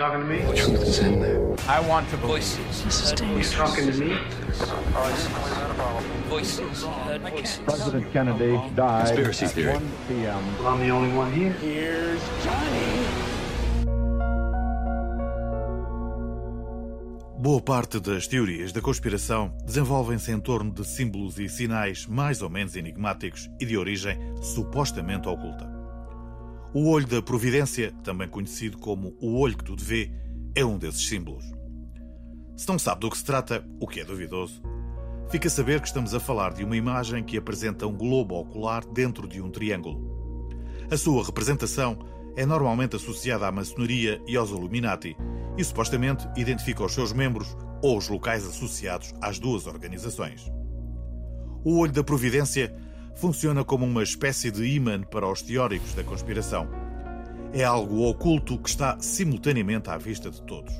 talking to me? The truth is in there. I want to voices. You talking to me? Voices. Heard voices. President Kennedy died Conspiracy at theory. 1 p.m. Well, I'm the only one here. Here's Johnny. Boa parte das teorias da conspiração desenvolvem-se em torno de símbolos e sinais mais ou menos enigmáticos e de origem supostamente oculta. O olho da providência, também conhecido como o olho que tudo vê, é um desses símbolos. Se não sabe do que se trata, o que é duvidoso, fica a saber que estamos a falar de uma imagem que apresenta um globo ocular dentro de um triângulo. A sua representação é normalmente associada à maçonaria e aos Illuminati e supostamente identifica os seus membros ou os locais associados às duas organizações. O olho da providência funciona como uma espécie de imã para os teóricos da conspiração. É algo oculto que está simultaneamente à vista de todos.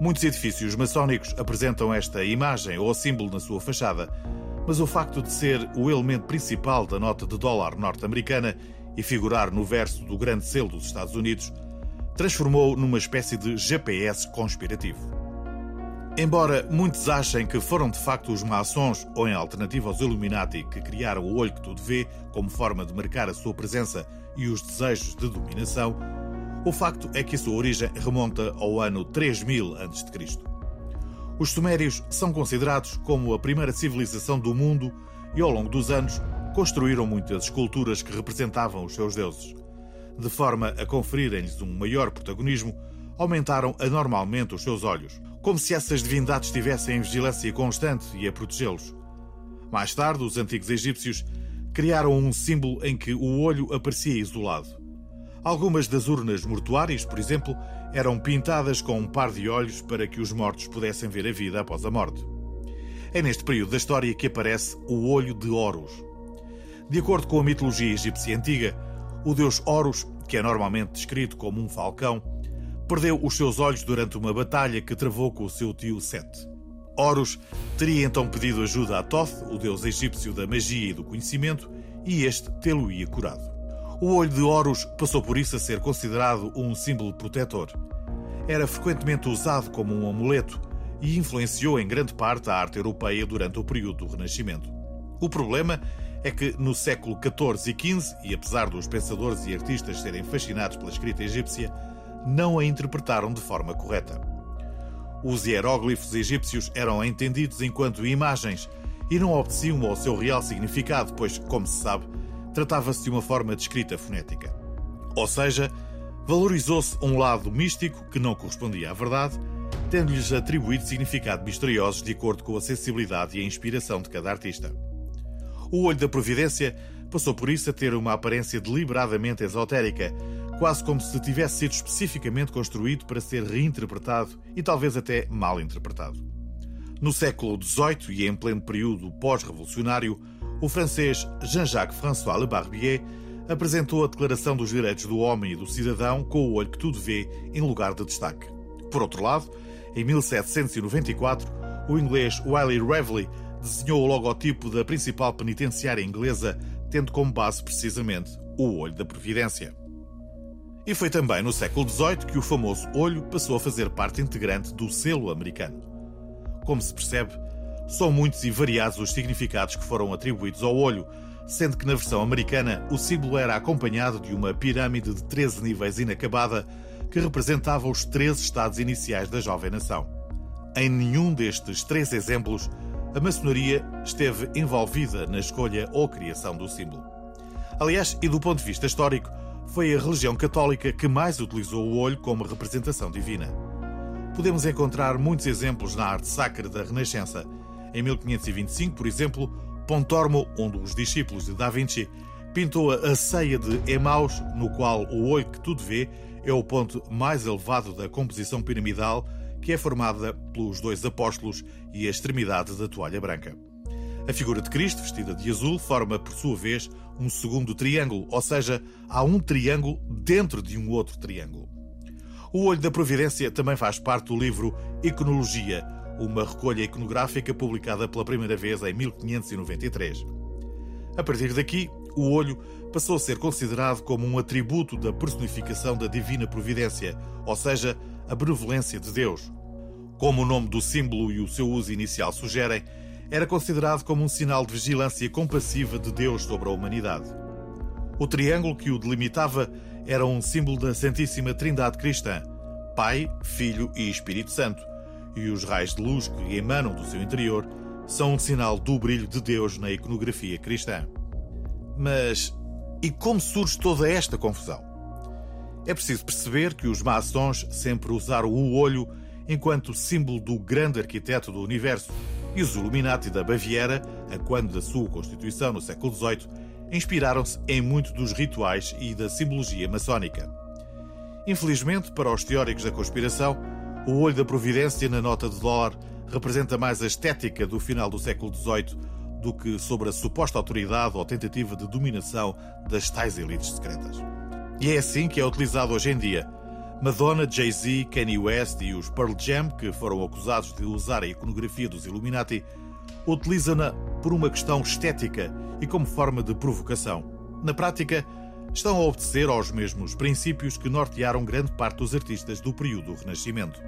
Muitos edifícios maçónicos apresentam esta imagem ou símbolo na sua fachada, mas o facto de ser o elemento principal da nota de dólar norte-americana e figurar no verso do grande selo dos Estados Unidos transformou numa espécie de GPS conspirativo. Embora muitos achem que foram de facto os maçons ou em alternativa aos Illuminati que criaram o olho que tudo vê como forma de marcar a sua presença e os desejos de dominação, o facto é que a sua origem remonta ao ano 3000 a.C. Os sumérios são considerados como a primeira civilização do mundo e ao longo dos anos construíram muitas esculturas que representavam os seus deuses. De forma a conferirem-lhes um maior protagonismo, aumentaram anormalmente os seus olhos, como se essas divindades estivessem em vigilância constante e a protegê-los. Mais tarde, os antigos egípcios criaram um símbolo em que o olho aparecia isolado. Algumas das urnas mortuárias, por exemplo, eram pintadas com um par de olhos para que os mortos pudessem ver a vida após a morte. É neste período da história que aparece o olho de Horus. De acordo com a mitologia egípcia antiga, o deus Horus, que é normalmente descrito como um falcão, perdeu os seus olhos durante uma batalha que travou com o seu tio Set. Horus teria então pedido ajuda a Thoth, o deus egípcio da magia e do conhecimento, e este tê-lo-ia curado. O olho de Horus passou por isso a ser considerado um símbolo protetor. Era frequentemente usado como um amuleto e influenciou em grande parte a arte europeia durante o período do Renascimento. O problema é que no século XIV e XV, e apesar dos pensadores e artistas serem fascinados pela escrita egípcia, não a interpretaram de forma correta. Os hieróglifos egípcios eram entendidos enquanto imagens e não obedeciam ao seu real significado, pois, como se sabe, tratava-se de uma forma de escrita fonética. Ou seja, valorizou-se um lado místico que não correspondia à verdade, tendo-lhes atribuído significado misteriosos de acordo com a sensibilidade e a inspiração de cada artista. O olho da providência passou por isso a ter uma aparência deliberadamente esotérica, quase como se tivesse sido especificamente construído para ser reinterpretado e talvez até mal interpretado. No século XVIII e em pleno período pós-revolucionário, o francês Jean-Jacques François Le Barbier apresentou a Declaração dos Direitos do Homem e do Cidadão com o olho que tudo vê em lugar de destaque. Por outro lado, em 1794, o inglês Wiley Reveley desenhou o logotipo da principal penitenciária inglesa, tendo como base precisamente o olho da Providência. E foi também no século XVIII que o famoso olho passou a fazer parte integrante do selo americano. Como se percebe, são muitos e variados os significados que foram atribuídos ao olho, sendo que na versão americana o símbolo era acompanhado de uma pirâmide de 13 níveis inacabada que representava os 13 estados iniciais da jovem nação. Em nenhum destes três exemplos, a maçonaria esteve envolvida na escolha ou criação do símbolo. Aliás, e do ponto de vista histórico, foi a religião católica que mais utilizou o olho como representação divina. Podemos encontrar muitos exemplos na arte sacra da Renascença. Em 1525, por exemplo, Pontormo, um dos discípulos de Da Vinci, pintou a ceia de Emaus, no qual o olho que tudo vê é o ponto mais elevado da composição piramidal, que é formada pelos dois apóstolos e a extremidade da toalha branca. A figura de Cristo, vestida de azul, forma, por sua vez, um segundo triângulo, ou seja, há um triângulo dentro de um outro triângulo. O Olho da Providência também faz parte do livro Iconologia, uma recolha iconográfica publicada pela primeira vez em 1593. A partir daqui, o olho passou a ser considerado como um atributo da personificação da divina providência, ou seja, a benevolência de Deus. Como o nome do símbolo e o seu uso inicial sugerem, era considerado como um sinal de vigilância compassiva de Deus sobre a humanidade. O triângulo que o delimitava era um símbolo da Santíssima Trindade Cristã, Pai, Filho e Espírito Santo, e os raios de luz que emanam do seu interior são um sinal do brilho de Deus na iconografia cristã. Mas e como surge toda esta confusão? É preciso perceber que os maçons sempre usaram o olho enquanto símbolo do grande arquiteto do universo e os Illuminati da Baviera, a quando da sua constituição no século XVIII, inspiraram-se em muito dos rituais e da simbologia maçónica. Infelizmente, para os teóricos da conspiração, o olho da providência na nota de dólar representa mais a estética do final do século XVIII do que sobre a suposta autoridade ou tentativa de dominação das tais elites secretas. E é assim que é utilizado hoje em dia. Madonna, Jay-Z, Kanye West e os Pearl Jam, que foram acusados de usar a iconografia dos Illuminati, utilizam-na por uma questão estética e como forma de provocação. Na prática, estão a obedecer aos mesmos princípios que nortearam grande parte dos artistas do período do Renascimento.